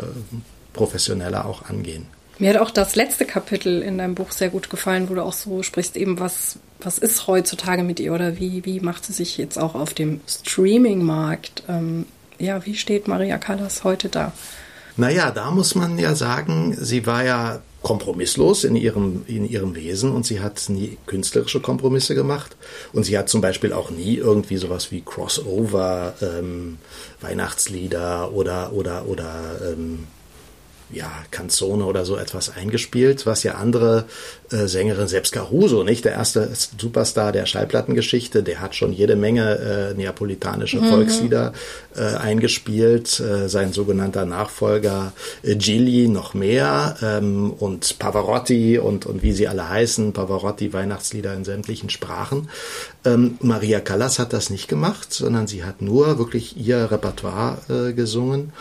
professioneller auch angehen. Mir hat auch das letzte Kapitel in deinem Buch sehr gut gefallen, wo du auch so sprichst, eben was, was ist heutzutage mit ihr oder wie, wie macht sie sich jetzt auch auf dem Streaming-Markt? Ähm, ja, wie steht Maria Callas heute da? Naja, da muss man ja sagen, sie war ja kompromisslos in ihrem, in ihrem Wesen und sie hat nie künstlerische Kompromisse gemacht. Und sie hat zum Beispiel auch nie irgendwie sowas wie Crossover, ähm, Weihnachtslieder oder, oder, oder ähm, ja, Canzone oder so etwas eingespielt, was ja andere äh, Sängerinnen, selbst Caruso, nicht der erste Superstar der Schallplattengeschichte, der hat schon jede Menge äh, neapolitanische mhm. Volkslieder äh, eingespielt, äh, sein sogenannter Nachfolger äh, Gilli noch mehr ähm, und Pavarotti und, und wie sie alle heißen, Pavarotti Weihnachtslieder in sämtlichen Sprachen. Ähm, Maria Callas hat das nicht gemacht, sondern sie hat nur wirklich ihr Repertoire äh, gesungen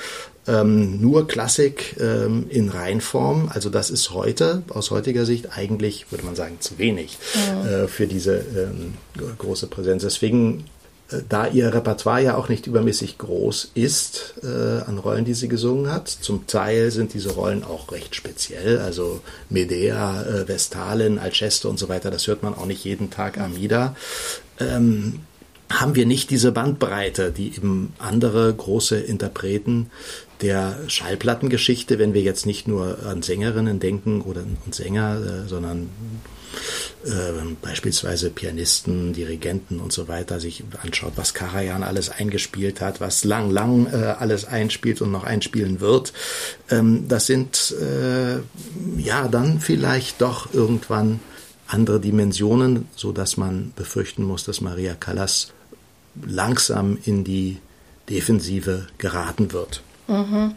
ähm, nur Klassik ähm, in Reinform. Also das ist heute, aus heutiger Sicht, eigentlich, würde man sagen, zu wenig ja. äh, für diese ähm, große Präsenz. Deswegen, äh, da ihr Repertoire ja auch nicht übermäßig groß ist äh, an Rollen, die sie gesungen hat, zum Teil sind diese Rollen auch recht speziell. Also Medea, äh, Vestalin, Alceste und so weiter, das hört man auch nicht jeden Tag Amida. Ähm, haben wir nicht diese Bandbreite, die eben andere große Interpreten der Schallplattengeschichte, wenn wir jetzt nicht nur an Sängerinnen denken oder an Sänger, äh, sondern äh, beispielsweise Pianisten, Dirigenten und so weiter sich anschaut, was Karajan alles eingespielt hat, was lang, lang äh, alles einspielt und noch einspielen wird, ähm, das sind äh, ja dann vielleicht doch irgendwann andere Dimensionen, so dass man befürchten muss, dass Maria Callas langsam in die Defensive geraten wird. Mhm.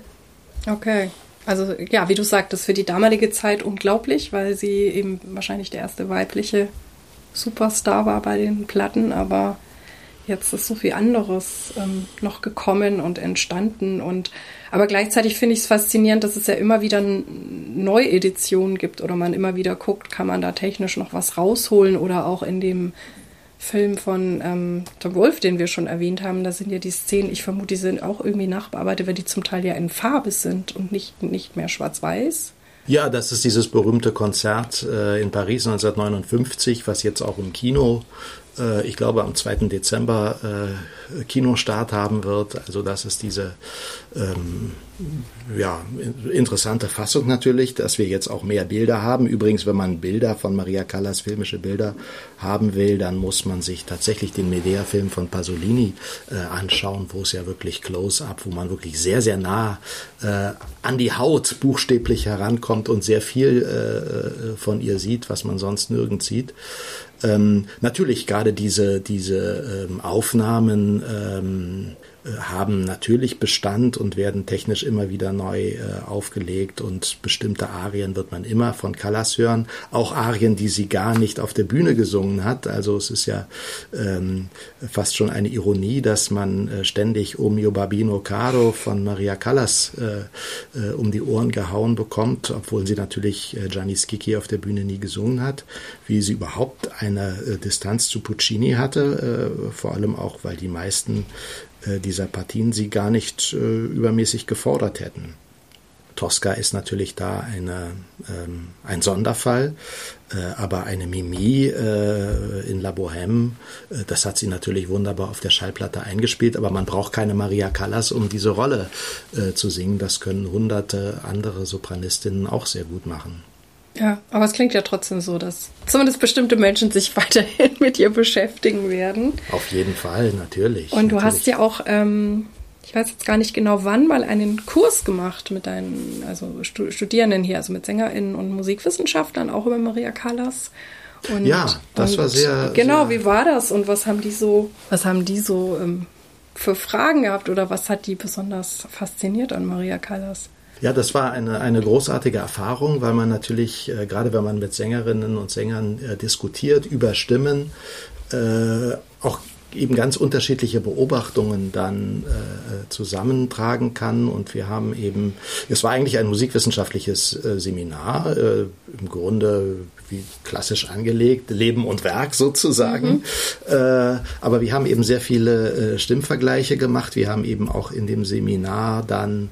Okay. Also ja, wie du sagtest, für die damalige Zeit unglaublich, weil sie eben wahrscheinlich der erste weibliche Superstar war bei den Platten, aber jetzt ist so viel anderes ähm, noch gekommen und entstanden und aber gleichzeitig finde ich es faszinierend, dass es ja immer wieder Neueditionen gibt oder man immer wieder guckt, kann man da technisch noch was rausholen oder auch in dem Film von ähm, Tom Wolf, den wir schon erwähnt haben, da sind ja die Szenen, ich vermute, die sind auch irgendwie nachbearbeitet, weil die zum Teil ja in Farbe sind und nicht, nicht mehr schwarz-weiß. Ja, das ist dieses berühmte Konzert äh, in Paris 1959, was jetzt auch im Kino äh, ich glaube, am 2. Dezember äh, Kinostart haben wird. Also das ist diese ähm, ja, interessante Fassung natürlich, dass wir jetzt auch mehr Bilder haben. Übrigens, wenn man Bilder von Maria Callas, filmische Bilder haben will, dann muss man sich tatsächlich den Medea-Film von Pasolini äh, anschauen, wo es ja wirklich Close-up, wo man wirklich sehr, sehr nah äh, an die Haut buchstäblich herankommt und sehr viel äh, von ihr sieht, was man sonst nirgends sieht. Ähm, natürlich gerade diese, diese ähm, Aufnahmen ähm, äh, haben natürlich Bestand und werden technisch immer wieder neu äh, aufgelegt und bestimmte Arien wird man immer von Callas hören, auch Arien, die sie gar nicht auf der Bühne gesungen hat. Also es ist ja ähm, fast schon eine Ironie, dass man äh, ständig mio Babino Caro von Maria Callas äh, äh, um die Ohren gehauen bekommt, obwohl sie natürlich äh, Gianni Schicchi auf der Bühne nie gesungen hat, wie sie überhaupt eine äh, Distanz zu Puccini hatte, vor allem auch, weil die meisten dieser Partien sie gar nicht äh, übermäßig gefordert hätten. Tosca ist natürlich da eine, ähm, ein Sonderfall, äh, aber eine Mimi äh, in La Bohème, äh, das hat sie natürlich wunderbar auf der Schallplatte eingespielt, aber man braucht keine Maria Callas, um diese Rolle äh, zu singen. Das können hunderte andere Sopranistinnen auch sehr gut machen. Ja, aber es klingt ja trotzdem so, dass zumindest bestimmte Menschen sich weiterhin mit ihr beschäftigen werden. Auf jeden Fall, natürlich. Und du natürlich. hast ja auch, ähm, ich weiß jetzt gar nicht genau wann, mal einen Kurs gemacht mit deinen also Studierenden hier, also mit SängerInnen und Musikwissenschaftlern, auch über Maria Callas. Und, ja, das und war sehr. Genau, sehr wie war das und was haben die so, was haben die so ähm, für Fragen gehabt oder was hat die besonders fasziniert an Maria Callas? Ja, das war eine, eine großartige Erfahrung, weil man natürlich, äh, gerade wenn man mit Sängerinnen und Sängern äh, diskutiert über Stimmen, äh, auch eben ganz unterschiedliche Beobachtungen dann äh, zusammentragen kann. Und wir haben eben, es war eigentlich ein musikwissenschaftliches äh, Seminar, äh, im Grunde wie klassisch angelegt, Leben und Werk sozusagen. Mhm. Äh, aber wir haben eben sehr viele äh, Stimmvergleiche gemacht. Wir haben eben auch in dem Seminar dann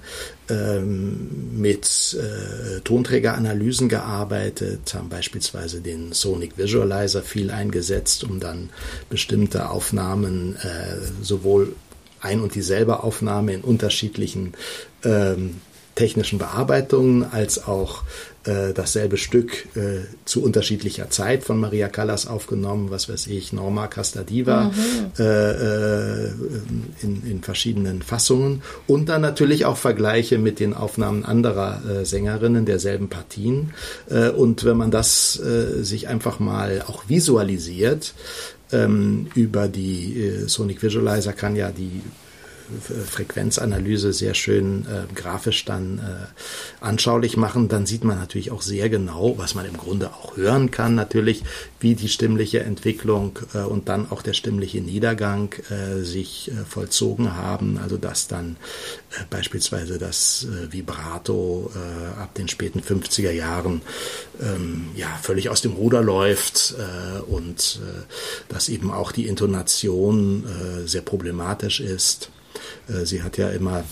ähm, mit äh, Tonträgeranalysen gearbeitet, haben beispielsweise den Sonic Visualizer viel eingesetzt, um dann bestimmte Aufnahmen äh, sowohl ein und dieselbe Aufnahme in unterschiedlichen ähm, technischen Bearbeitungen als auch äh, dasselbe Stück äh, zu unterschiedlicher Zeit von Maria Callas aufgenommen, was weiß ich, Norma Castadiva mhm. äh, äh, in, in verschiedenen Fassungen und dann natürlich auch Vergleiche mit den Aufnahmen anderer äh, Sängerinnen derselben Partien. Äh, und wenn man das sich einfach mal auch visualisiert, ähm, über die Sonic Visualizer kann ja die Frequenzanalyse sehr schön äh, grafisch dann äh, anschaulich machen, dann sieht man natürlich auch sehr genau, was man im Grunde auch hören kann, natürlich, wie die stimmliche Entwicklung äh, und dann auch der stimmliche Niedergang äh, sich äh, vollzogen haben. Also dass dann äh, beispielsweise das Vibrato ab den späten 50er Jahren ähm, ja völlig aus dem Ruder läuft und dass eben auch die Intonation sehr problematisch ist. Äh, sie hat ja immer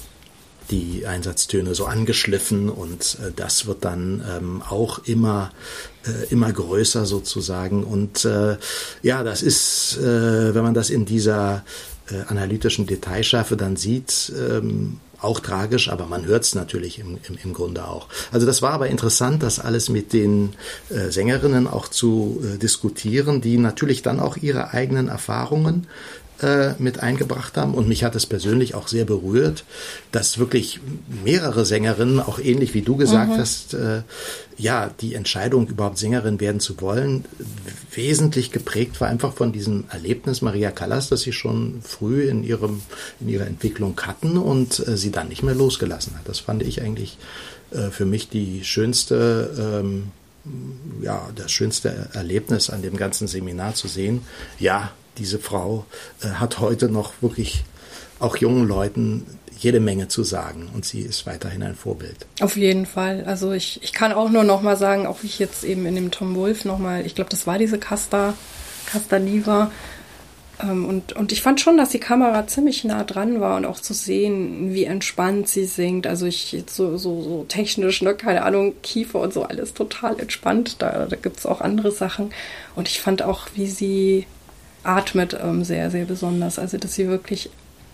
die Einsatztöne so angeschliffen und äh, das wird dann ähm, auch immer äh, immer größer sozusagen und äh, ja das ist äh, wenn man das in dieser äh, analytischen Detailschärfe dann sieht ähm, auch tragisch, aber man hört es natürlich im, im, im Grunde auch. Also das war aber interessant, das alles mit den Sängerinnen auch zu diskutieren, die natürlich dann auch ihre eigenen Erfahrungen äh, mit eingebracht haben. Und mich hat es persönlich auch sehr berührt, dass wirklich mehrere Sängerinnen, auch ähnlich wie du gesagt mhm. hast, äh, ja, die Entscheidung, überhaupt Sängerin werden zu wollen, wesentlich geprägt war einfach von diesem Erlebnis Maria Callas, das sie schon früh in ihrem, in ihrer Entwicklung hatten und äh, sie dann nicht mehr losgelassen hat. Das fand ich eigentlich äh, für mich die schönste, ähm, ja, das schönste Erlebnis an dem ganzen Seminar zu sehen. Ja, diese Frau äh, hat heute noch wirklich auch jungen Leuten jede Menge zu sagen und sie ist weiterhin ein Vorbild. Auf jeden Fall. Also ich, ich kann auch nur noch mal sagen, auch wie ich jetzt eben in dem Tom Wolf noch mal, ich glaube, das war diese Casta, Casta Niva. Ähm, und, und ich fand schon, dass die Kamera ziemlich nah dran war und auch zu sehen, wie entspannt sie singt. Also ich jetzt so, so, so technisch, ne, keine Ahnung, Kiefer und so alles total entspannt. Da, da gibt es auch andere Sachen. Und ich fand auch, wie sie atmet ähm, sehr, sehr besonders. Also, dass sie wirklich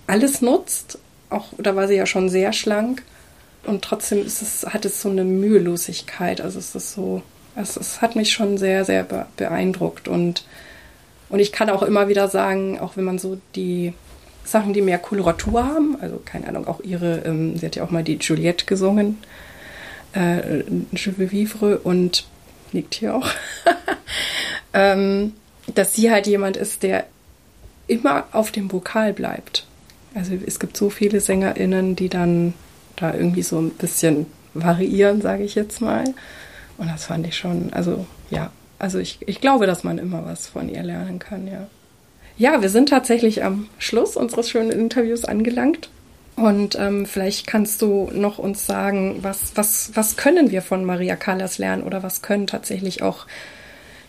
alles nutzt. Auch da war sie ja schon sehr schlank. Und trotzdem ist es, hat es so eine Mühelosigkeit. Also es ist so, es, es hat mich schon sehr, sehr beeindruckt. Und, und ich kann auch immer wieder sagen, auch wenn man so die Sachen, die mehr Koloratur haben, also keine Ahnung, auch ihre, ähm, sie hat ja auch mal die Juliette gesungen, äh, Je veux vivre und liegt hier auch, ähm, dass sie halt jemand ist, der immer auf dem Vokal bleibt. Also es gibt so viele SängerInnen, die dann da irgendwie so ein bisschen variieren, sage ich jetzt mal. Und das fand ich schon, also ja, also ich, ich glaube, dass man immer was von ihr lernen kann, ja. Ja, wir sind tatsächlich am Schluss unseres schönen Interviews angelangt. Und ähm, vielleicht kannst du noch uns sagen, was, was, was können wir von Maria Callas lernen oder was können tatsächlich auch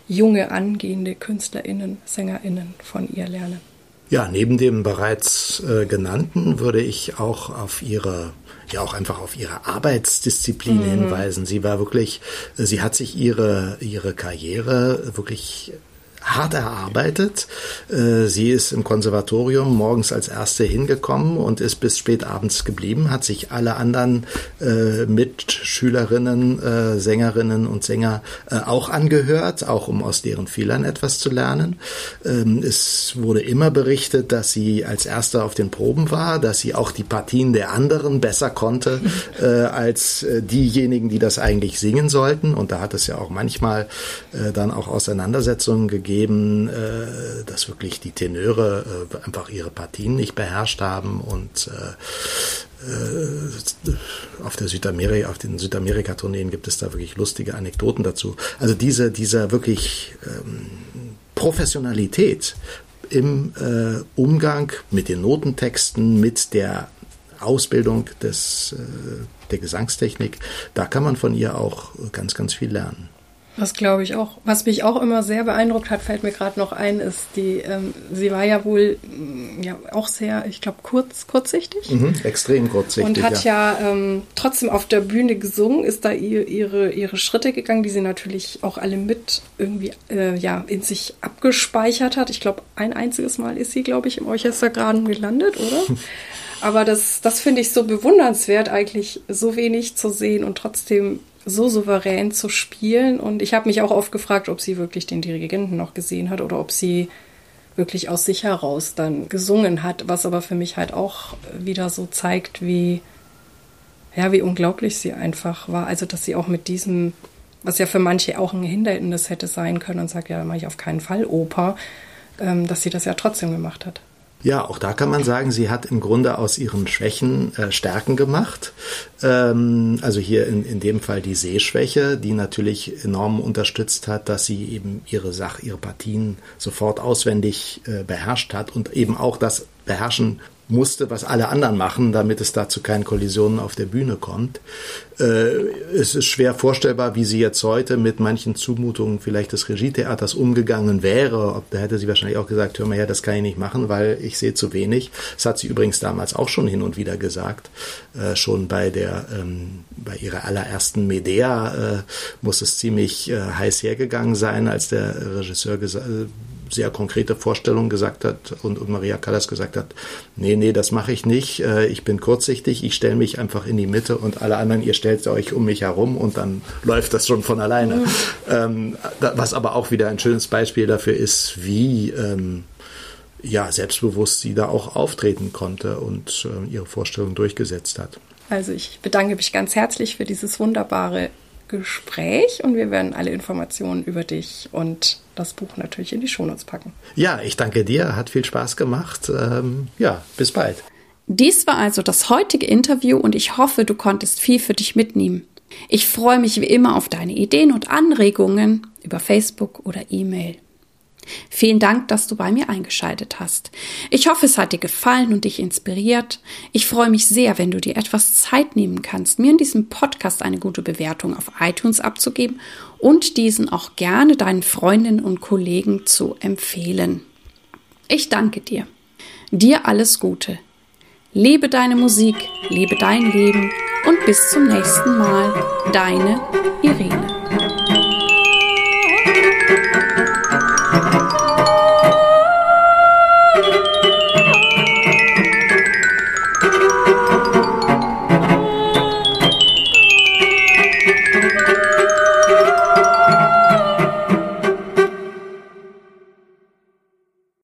junge, angehende KünstlerInnen, SängerInnen von ihr lernen? Ja, neben dem bereits äh, genannten würde ich auch auf ihre ja auch einfach auf ihre Arbeitsdisziplin mhm. hinweisen. Sie war wirklich, sie hat sich ihre ihre Karriere wirklich hart erarbeitet. Äh, sie ist im Konservatorium morgens als erste hingekommen und ist bis spät abends geblieben, hat sich alle anderen äh, Mitschülerinnen, äh, Sängerinnen und Sänger auch angehört, auch um aus deren Fehlern etwas zu lernen. Ähm, es wurde immer berichtet, dass sie als Erste auf den Proben war, dass sie auch die Partien der anderen besser konnte als diejenigen, die das eigentlich singen sollten. Und da hat es ja auch manchmal dann auch Auseinandersetzungen gegeben gegeben, äh, dass wirklich die Tenöre äh, einfach ihre Partien nicht beherrscht haben und äh, äh, auf der Südamerika, auf den Südamerika-Tourneen gibt es da wirklich lustige Anekdoten dazu. Also diese, dieser wirklich ähm, Professionalität im äh, Umgang mit den Notentexten, mit der Ausbildung des, der Gesangstechnik, da kann man von ihr auch ganz, ganz viel lernen. Das glaube ich auch. Was mich auch immer sehr beeindruckt hat, fällt mir gerade noch ein, ist die, ähm, sie war ja wohl mm, ja auch sehr, ich glaube, kurz, kurzsichtig. Mhm, extrem kurzsichtig. Und hat ja, ja ähm, trotzdem auf der Bühne gesungen, ist da ihr, ihre, ihre Schritte gegangen, die sie natürlich auch alle mit irgendwie äh, ja, in sich abgespeichert hat. Ich glaube, ein einziges Mal ist sie, glaube ich, im Orchestergraden gelandet, oder? Aber das, das finde ich so bewundernswert, eigentlich so wenig zu sehen und trotzdem so souverän zu spielen. Und ich habe mich auch oft gefragt, ob sie wirklich den Dirigenten noch gesehen hat oder ob sie wirklich aus sich heraus dann gesungen hat, was aber für mich halt auch wieder so zeigt, wie, ja, wie unglaublich sie einfach war. Also, dass sie auch mit diesem, was ja für manche auch ein Hindernis hätte sein können und sagt, ja, mache ich auf keinen Fall Oper, ähm, dass sie das ja trotzdem gemacht hat. Ja, auch da kann man sagen, sie hat im Grunde aus ihren Schwächen äh, Stärken gemacht. Ähm, also hier in, in dem Fall die Sehschwäche, die natürlich enorm unterstützt hat, dass sie eben ihre Sache, ihre Partien sofort auswendig äh, beherrscht hat und eben auch das Beherrschen musste, was alle anderen machen, damit es da zu keinen Kollisionen auf der Bühne kommt. Äh, es ist schwer vorstellbar, wie sie jetzt heute mit manchen Zumutungen vielleicht des Regietheaters umgegangen wäre. Da hätte sie wahrscheinlich auch gesagt, hör mal her, das kann ich nicht machen, weil ich sehe zu wenig. Das hat sie übrigens damals auch schon hin und wieder gesagt. Äh, schon bei der, ähm, bei ihrer allerersten Medea äh, muss es ziemlich äh, heiß hergegangen sein, als der Regisseur gesagt sehr konkrete Vorstellungen gesagt hat und, und Maria Callas gesagt hat, nee, nee, das mache ich nicht, äh, ich bin kurzsichtig, ich stelle mich einfach in die Mitte und alle anderen, ihr stellt euch um mich herum und dann läuft das schon von alleine. Mhm. Ähm, was aber auch wieder ein schönes Beispiel dafür ist, wie ähm, ja, selbstbewusst sie da auch auftreten konnte und äh, ihre Vorstellung durchgesetzt hat. Also ich bedanke mich ganz herzlich für dieses wunderbare Gespräch und wir werden alle Informationen über dich und das Buch natürlich in die Shownotes packen. Ja, ich danke dir, hat viel Spaß gemacht. Ähm, ja, bis bald. Dies war also das heutige Interview und ich hoffe, du konntest viel für dich mitnehmen. Ich freue mich wie immer auf deine Ideen und Anregungen über Facebook oder E-Mail. Vielen Dank, dass du bei mir eingeschaltet hast. Ich hoffe, es hat dir gefallen und dich inspiriert. Ich freue mich sehr, wenn du dir etwas Zeit nehmen kannst, mir in diesem Podcast eine gute Bewertung auf iTunes abzugeben und diesen auch gerne deinen Freundinnen und Kollegen zu empfehlen. Ich danke dir. Dir alles Gute. Lebe deine Musik, lebe dein Leben und bis zum nächsten Mal. Deine Irene.